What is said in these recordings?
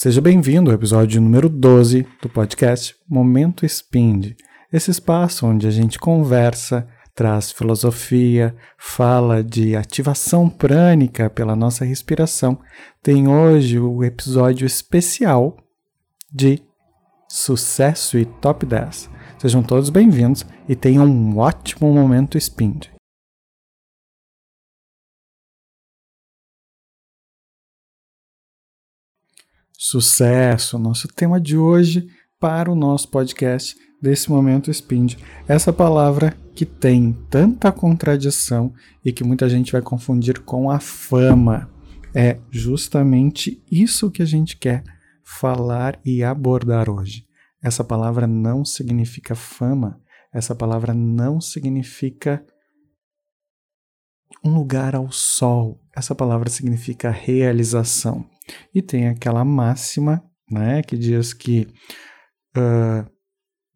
Seja bem-vindo ao episódio número 12 do podcast Momento Spind, esse espaço onde a gente conversa, traz filosofia, fala de ativação prânica pela nossa respiração. Tem hoje o episódio especial de Sucesso e Top 10. Sejam todos bem-vindos e tenham um ótimo momento Spind. Sucesso, nosso tema de hoje para o nosso podcast desse momento Spind. Essa palavra que tem tanta contradição e que muita gente vai confundir com a fama. É justamente isso que a gente quer falar e abordar hoje. Essa palavra não significa fama, essa palavra não significa um lugar ao sol, essa palavra significa realização. E tem aquela máxima né, que diz que, uh,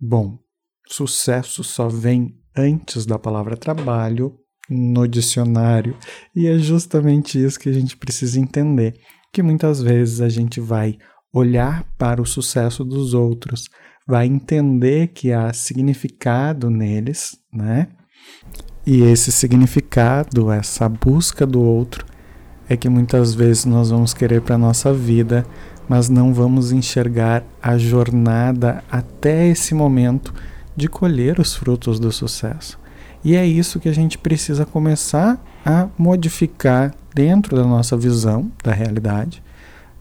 bom, sucesso só vem antes da palavra trabalho no dicionário. E é justamente isso que a gente precisa entender, que muitas vezes a gente vai olhar para o sucesso dos outros, vai entender que há significado neles, né? E esse significado, essa busca do outro, é que muitas vezes nós vamos querer para a nossa vida, mas não vamos enxergar a jornada até esse momento de colher os frutos do sucesso. E é isso que a gente precisa começar a modificar dentro da nossa visão da realidade,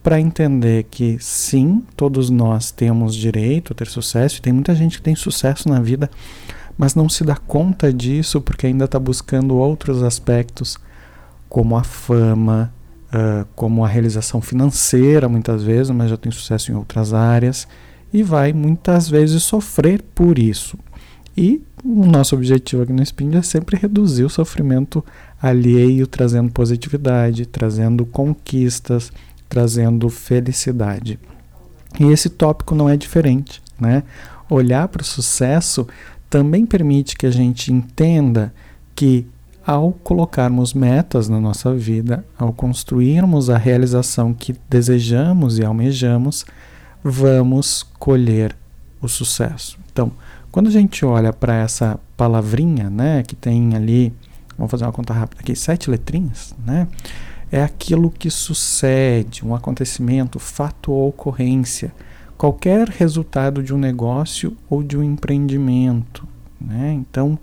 para entender que sim, todos nós temos direito a ter sucesso, e tem muita gente que tem sucesso na vida, mas não se dá conta disso porque ainda está buscando outros aspectos como a fama, uh, como a realização financeira, muitas vezes, mas já tem sucesso em outras áreas, e vai muitas vezes sofrer por isso. E o nosso objetivo aqui no Spin é sempre reduzir o sofrimento alheio, trazendo positividade, trazendo conquistas, trazendo felicidade. E esse tópico não é diferente, né? Olhar para o sucesso também permite que a gente entenda que ao colocarmos metas na nossa vida, ao construirmos a realização que desejamos e almejamos, vamos colher o sucesso. Então, quando a gente olha para essa palavrinha, né, que tem ali, vamos fazer uma conta rápida aqui, sete letrinhas, né, é aquilo que sucede, um acontecimento, fato ou ocorrência, qualquer resultado de um negócio ou de um empreendimento, né? Então,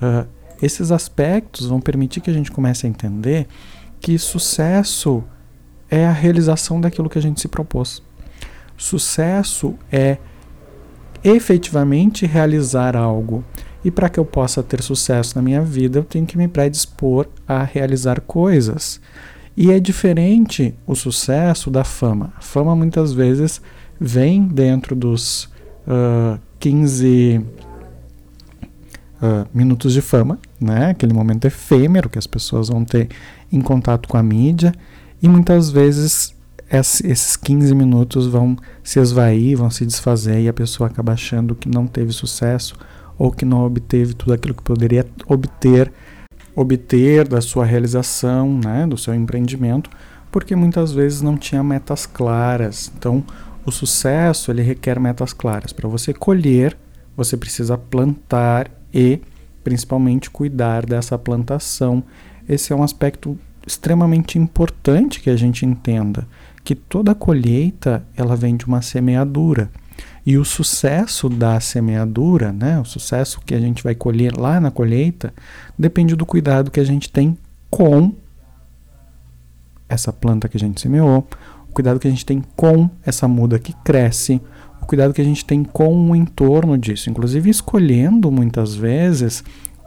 uh, esses aspectos vão permitir que a gente comece a entender que sucesso é a realização daquilo que a gente se propôs. Sucesso é efetivamente realizar algo. E para que eu possa ter sucesso na minha vida, eu tenho que me predispor a realizar coisas. E é diferente o sucesso da fama. A fama muitas vezes vem dentro dos uh, 15 uh, minutos de fama, né? aquele momento efêmero que as pessoas vão ter em contato com a mídia, e muitas vezes esses 15 minutos vão se esvair, vão se desfazer, e a pessoa acaba achando que não teve sucesso ou que não obteve tudo aquilo que poderia obter, obter da sua realização, né? do seu empreendimento, porque muitas vezes não tinha metas claras. Então, o sucesso ele requer metas claras. Para você colher, você precisa plantar e principalmente cuidar dessa plantação. Esse é um aspecto extremamente importante que a gente entenda que toda colheita ela vem de uma semeadura. E o sucesso da semeadura, né, o sucesso que a gente vai colher lá na colheita, depende do cuidado que a gente tem com essa planta que a gente semeou, o cuidado que a gente tem com essa muda que cresce, o cuidado que a gente tem com o entorno disso, inclusive escolhendo muitas vezes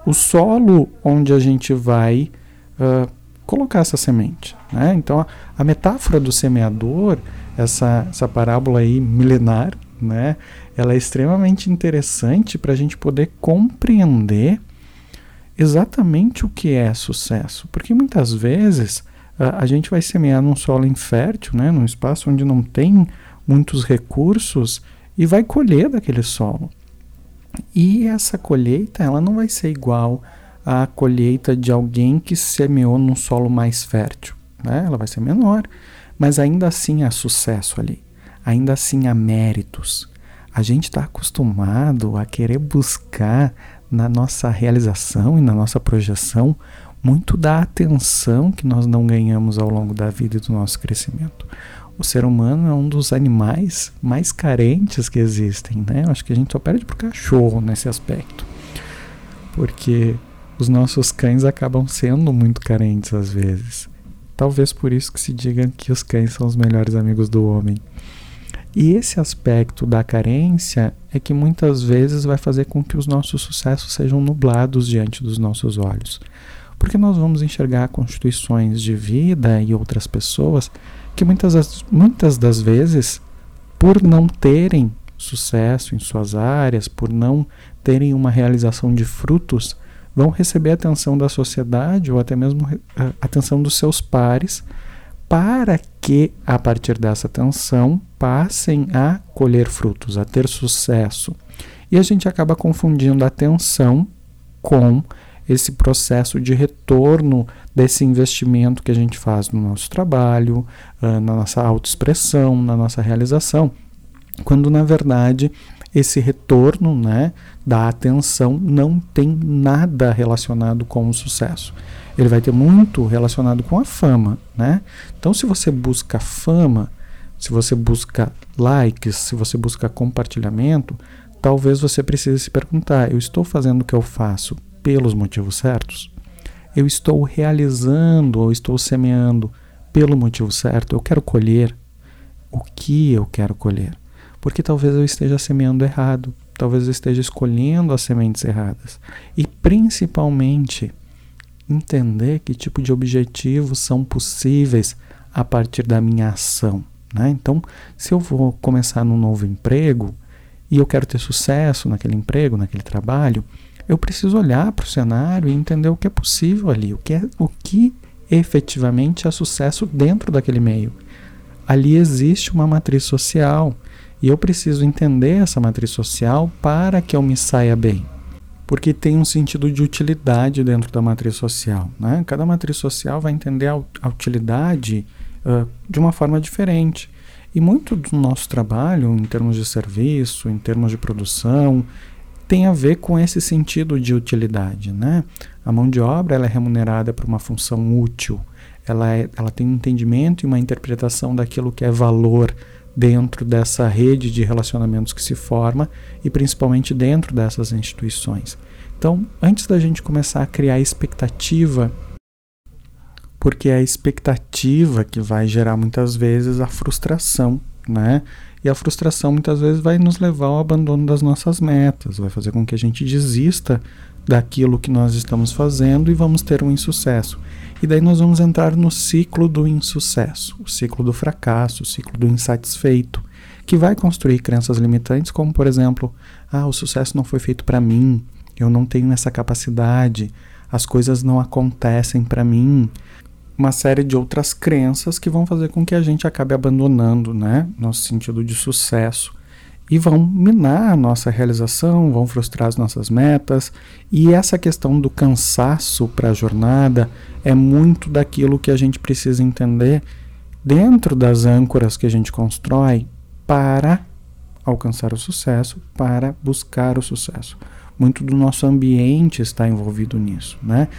o solo onde a gente vai uh, colocar essa semente. Né? Então, a, a, metáfora do semeador, essa, essa parábola aí milenar, né? ela é extremamente interessante para a gente poder compreender exatamente o que é sucesso. Porque muitas vezes a, a gente vai semear num solo infértil, né? num espaço onde não tem muitos recursos e vai colher daquele solo. E essa colheita ela não vai ser igual à colheita de alguém que semeou num solo mais fértil. Né? Ela vai ser menor, mas ainda assim há sucesso ali. ainda assim há méritos. A gente está acostumado a querer buscar na nossa realização e na nossa projeção muito da atenção que nós não ganhamos ao longo da vida e do nosso crescimento. O ser humano é um dos animais mais carentes que existem, né? Eu acho que a gente só perde pro cachorro nesse aspecto. Porque os nossos cães acabam sendo muito carentes às vezes. Talvez por isso que se diga que os cães são os melhores amigos do homem. E esse aspecto da carência é que muitas vezes vai fazer com que os nossos sucessos sejam nublados diante dos nossos olhos. Porque nós vamos enxergar constituições de vida e outras pessoas que muitas das, muitas das vezes, por não terem sucesso em suas áreas, por não terem uma realização de frutos, vão receber atenção da sociedade ou até mesmo a atenção dos seus pares, para que, a partir dessa atenção, passem a colher frutos, a ter sucesso. E a gente acaba confundindo a atenção com esse processo de retorno desse investimento que a gente faz no nosso trabalho, na nossa autoexpressão, na nossa realização, quando na verdade esse retorno né, da atenção não tem nada relacionado com o sucesso. Ele vai ter muito relacionado com a fama. Né? Então, se você busca fama, se você busca likes, se você busca compartilhamento, talvez você precise se perguntar: eu estou fazendo o que eu faço pelos motivos certos? Eu estou realizando ou estou semeando pelo motivo certo? Eu quero colher o que eu quero colher? Porque talvez eu esteja semeando errado, talvez eu esteja escolhendo as sementes erradas. E principalmente, entender que tipo de objetivos são possíveis a partir da minha ação. Né? Então, se eu vou começar num novo emprego e eu quero ter sucesso naquele emprego, naquele trabalho, eu preciso olhar para o cenário e entender o que é possível ali, o que é o que efetivamente é sucesso dentro daquele meio. Ali existe uma matriz social e eu preciso entender essa matriz social para que eu me saia bem. Porque tem um sentido de utilidade dentro da matriz social. Né? Cada matriz social vai entender a, utilidade uh, de uma forma diferente. E muito do nosso trabalho, em termos de serviço, em termos de produção, tem a ver com esse sentido de utilidade. Né? A mão de obra ela é remunerada por uma função útil. Ela, é, ela tem um entendimento e uma interpretação daquilo que é valor dentro dessa rede de relacionamentos que se forma e principalmente dentro dessas instituições. Então, antes da gente começar a criar expectativa, porque é a expectativa que vai gerar muitas vezes a frustração, né? E a frustração muitas vezes vai nos levar ao abandono das nossas metas, vai fazer com que a gente desista daquilo que nós estamos fazendo e vamos ter um insucesso. E daí nós vamos entrar no ciclo do insucesso, o ciclo do fracasso, o ciclo do insatisfeito, que vai construir crenças limitantes, como por exemplo, ah, o sucesso não foi feito para mim, eu não tenho essa capacidade, as coisas não acontecem para mim. Uma série de outras crenças que vão fazer com que a gente acabe abandonando, né, nosso sentido de sucesso e vão minar a nossa realização, vão frustrar as nossas metas. E essa questão do cansaço para a jornada é muito daquilo que a gente precisa entender dentro das âncoras que a gente constrói para alcançar o sucesso, para buscar o sucesso. Muito do nosso ambiente está envolvido nisso, né?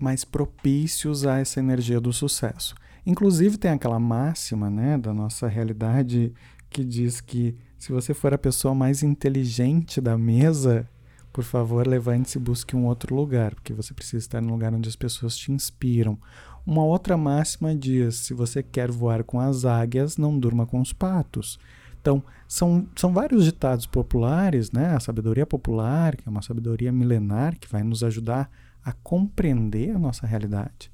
Mais propícios a essa energia do sucesso. Inclusive tem aquela máxima, né, da nossa realidade que diz que se você for a pessoa mais inteligente da mesa, por favor, levante-se e busque um outro lugar, porque você precisa estar num lugar onde as pessoas te inspiram. Uma outra máxima diz: se você quer voar com as águias, não durma com os patos. Então, são, são vários ditados populares, né? A sabedoria popular, que é uma sabedoria milenar que vai nos ajudar a compreender a nossa realidade.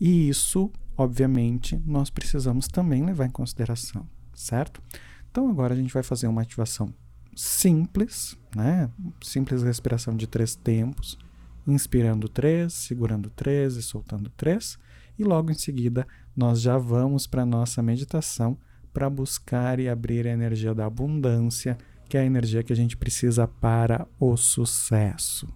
E isso, obviamente, nós precisamos também levar em consideração, certo? Então agora a gente vai fazer uma ativação simples, né? Simples respiração de três tempos, inspirando três, segurando três e soltando três, e logo em seguida nós já vamos para a nossa meditação para buscar e abrir a energia da abundância, que é a energia que a gente precisa para o sucesso.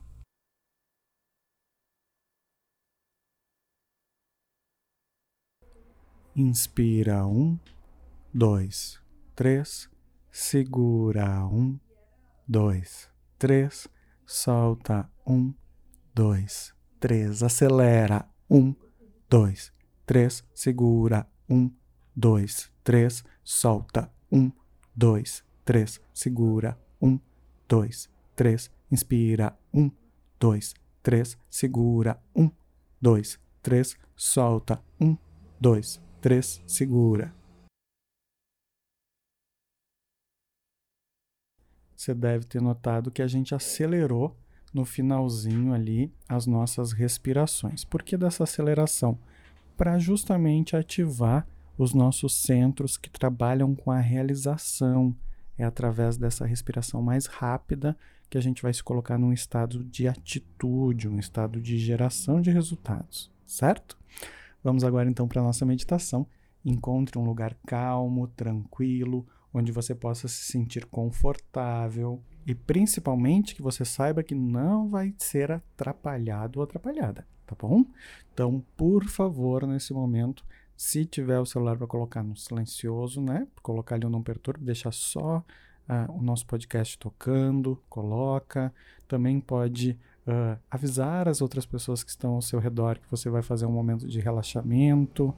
Inspira um dois, três, segura, um, dois, três, solta, um, dois, três, acelera, um, dois, três, segura, um, dois, três, solta, um, dois, três, segura, um, dois, três, inspira, um, dois, três, segura, um, dois, três, solta, um, dois, três, segura. Você deve ter notado que a gente acelerou no finalzinho ali as nossas respirações. Por que dessa aceleração? Para justamente ativar os nossos centros que trabalham com a realização. É através dessa respiração mais rápida que a gente vai se colocar num estado de atitude, um estado de geração de resultados, certo? Vamos agora então para a nossa meditação. Encontre um lugar calmo, tranquilo, onde você possa se sentir confortável e principalmente que você saiba que não vai ser atrapalhado ou atrapalhada, tá bom? Então, por favor, nesse momento, se tiver o celular para colocar no silencioso, né? Colocar ali o não perturbe, deixar só uh, o nosso podcast tocando, coloca. Também pode uh, avisar as outras pessoas que estão ao seu redor que você vai fazer um momento de relaxamento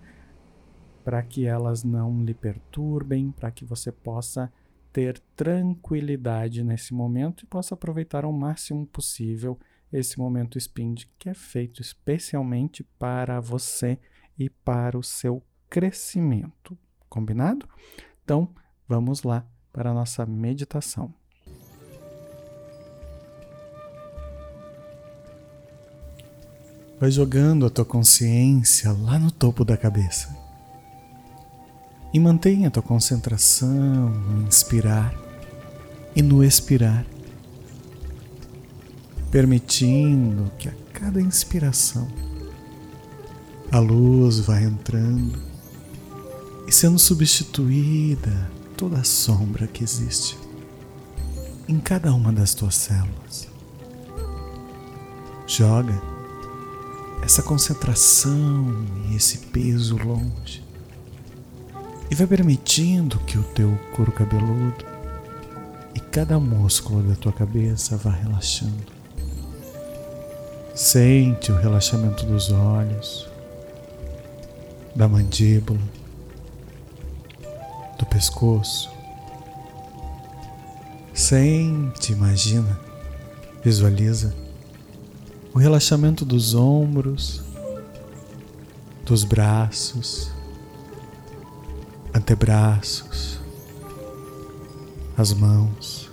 para que elas não lhe perturbem, para que você possa ter tranquilidade nesse momento e possa aproveitar ao máximo possível esse momento Spind que é feito especialmente para você e para o seu crescimento. Combinado? Então, vamos lá para a nossa meditação. Vai jogando a tua consciência lá no topo da cabeça e mantenha a tua concentração no inspirar e no expirar, permitindo que a cada inspiração a luz vá entrando e sendo substituída toda a sombra que existe em cada uma das tuas células. Joga essa concentração e esse peso longe e vai permitindo que o teu couro cabeludo e cada músculo da tua cabeça vá relaxando. Sente o relaxamento dos olhos, da mandíbula, do pescoço. Sente, imagina, visualiza o relaxamento dos ombros, dos braços, antebraços, as mãos.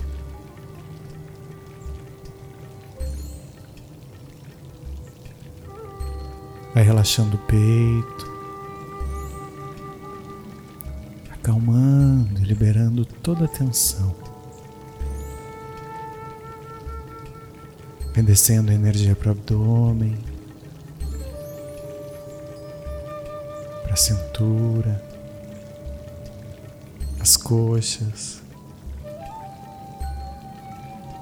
Vai relaxando o peito, acalmando e liberando toda a tensão. Vem descendo energia para o abdômen, para a cintura as coxas,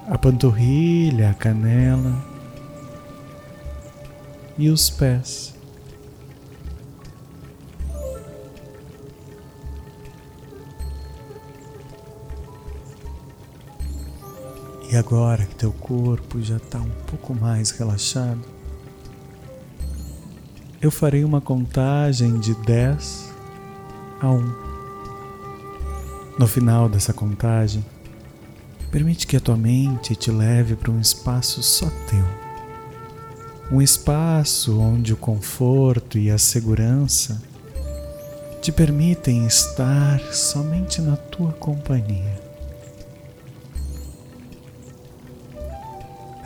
a panturrilha, a canela e os pés. E agora que teu corpo já está um pouco mais relaxado, eu farei uma contagem de 10 a 1. No final dessa contagem, permite que a tua mente te leve para um espaço só teu. Um espaço onde o conforto e a segurança te permitem estar somente na tua companhia.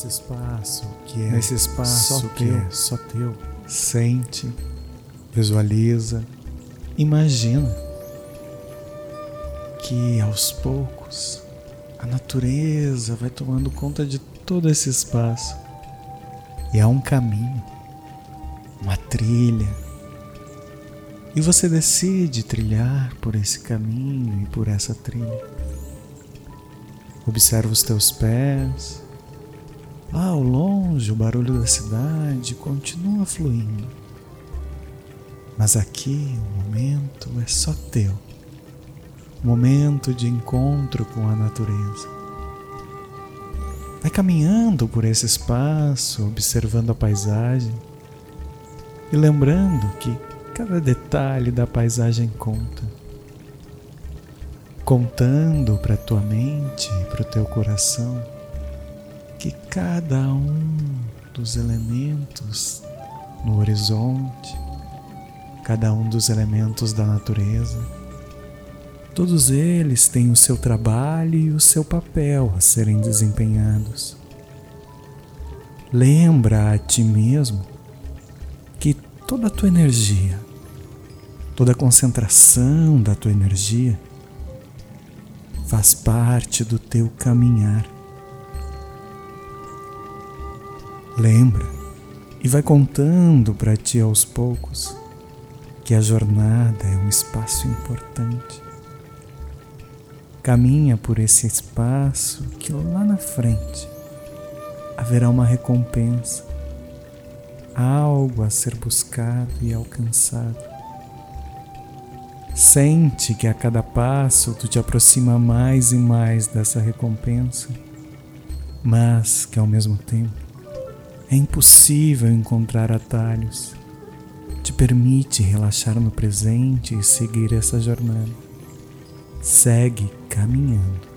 Nesse espaço que é nesse espaço só que é só teu, sente, visualiza imagina que aos poucos a natureza vai tomando conta de todo esse espaço e há um caminho, uma trilha, e você decide trilhar por esse caminho e por essa trilha. Observa os teus pés. Lá ao longe, o barulho da cidade continua fluindo. Mas aqui o momento é só teu momento de encontro com a natureza. Vai caminhando por esse espaço, observando a paisagem e lembrando que cada detalhe da paisagem conta. Contando para tua mente e para o teu coração que cada um dos elementos no horizonte, cada um dos elementos da natureza, todos eles têm o seu trabalho e o seu papel a serem desempenhados. Lembra a ti mesmo que toda a tua energia, toda a concentração da tua energia faz parte do teu caminhar. Lembra e vai contando para ti aos poucos que a jornada é um espaço importante. Caminha por esse espaço que lá na frente haverá uma recompensa, algo a ser buscado e alcançado. Sente que a cada passo tu te aproxima mais e mais dessa recompensa, mas que ao mesmo tempo é impossível encontrar atalhos. Te permite relaxar no presente e seguir essa jornada. Segue caminhando.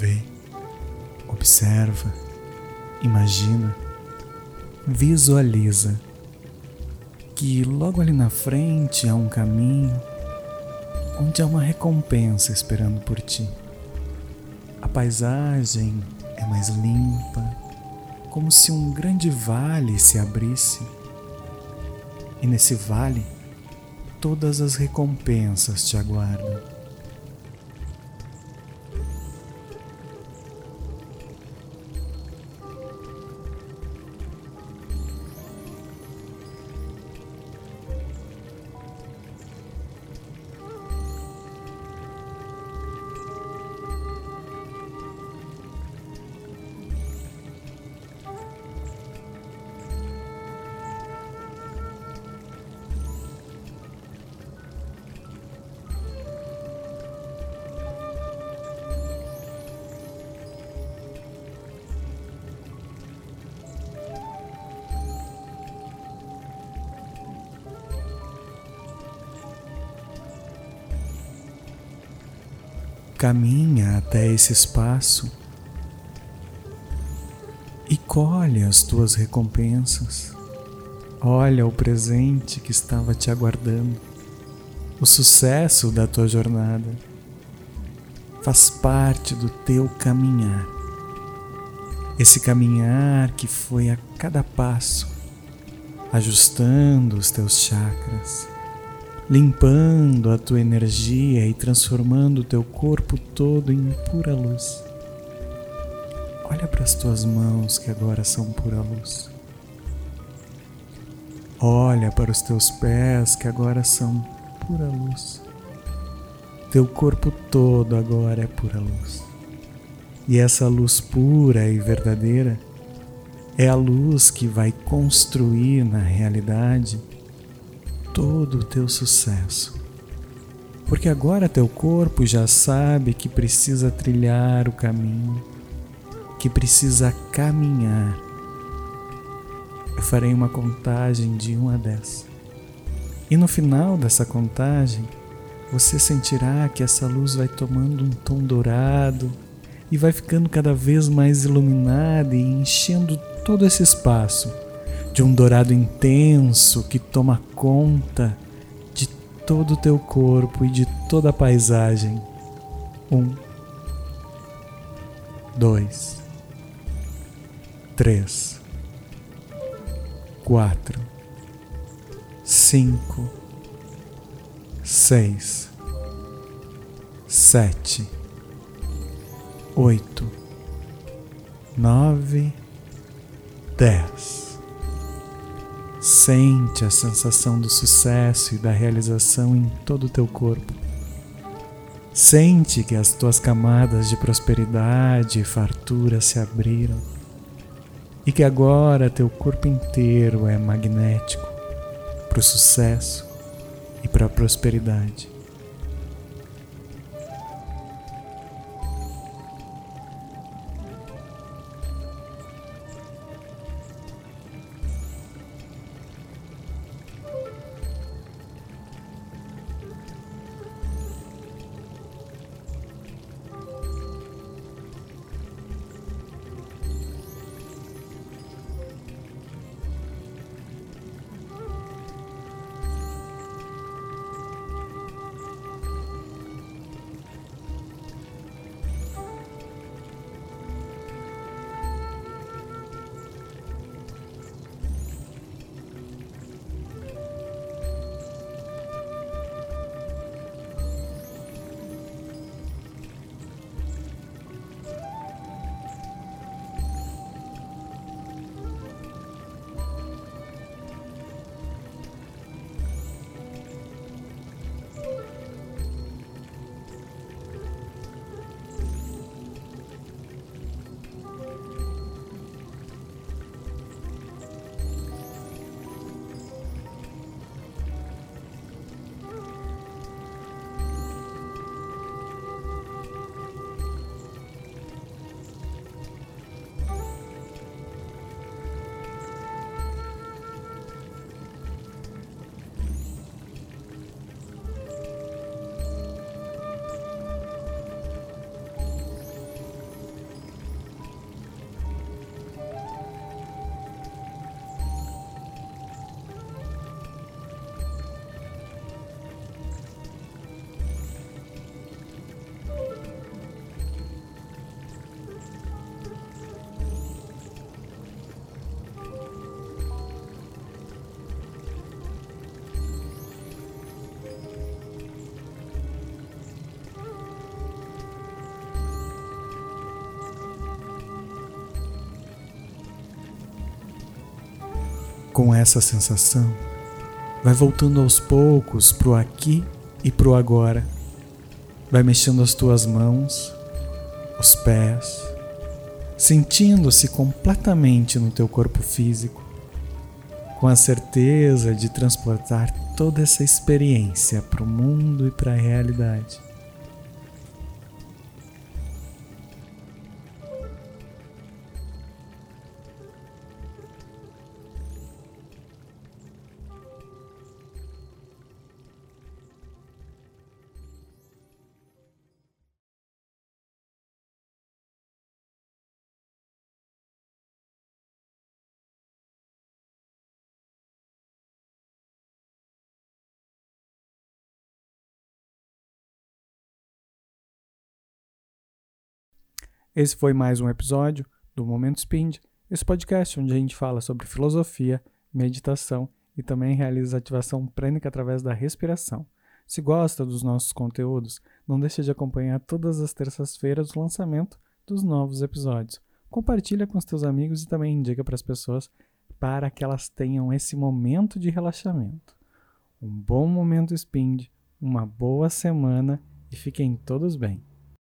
Vê, observa, imagina, visualiza que logo ali na frente há um caminho onde há uma recompensa esperando por ti. A paisagem é mais limpa, como se um grande vale se abrisse. E nesse vale, todas as recompensas te aguardam. Caminha até esse espaço e colhe as tuas recompensas. Olha o presente que estava te aguardando, o sucesso da tua jornada. Faz parte do teu caminhar. Esse caminhar que foi a cada passo, ajustando os teus chakras limpando a tua energia e transformando o teu corpo todo em pura luz. Olha para as tuas mãos que agora são pura luz. Olha para os teus pés que agora são pura luz. Teu corpo todo agora é pura luz. E essa luz pura e verdadeira é a luz que vai construir na realidade todo o teu sucesso. Porque agora teu corpo já sabe que precisa trilhar o caminho, que precisa caminhar. Eu farei uma contagem de 1 a 10. E no final dessa contagem, você sentirá que essa luz vai tomando um tom dourado e vai ficando cada vez mais iluminada e enchendo todo esse espaço de um dourado intenso que toma conta de todo o teu corpo e de toda a paisagem. Um, dois, três, quatro, cinco, seis, sete, oito, nove, dez. Sente a sensação do sucesso e da realização em todo o teu corpo. Sente que as tuas camadas de prosperidade e fartura se abriram e que agora teu corpo inteiro é magnético para o sucesso e para a prosperidade. Com essa sensação, vai voltando aos poucos pro aqui e pro agora. Vai mexendo as tuas mãos, os pés, sentindo-se completamente no teu corpo físico, com a certeza de transportar toda essa experiência para o mundo e para a realidade. Esse foi mais um episódio do Momento Spind, esse podcast onde a gente fala sobre filosofia, meditação e também realiza ativação prânica através da respiração. Se gosta dos nossos conteúdos, não deixe de acompanhar todas as terças-feiras o lançamento dos novos episódios. Compartilha com os teus amigos e também indica para as pessoas para que elas tenham esse momento de relaxamento. Um bom momento Spind, uma boa semana e fiquem todos bem.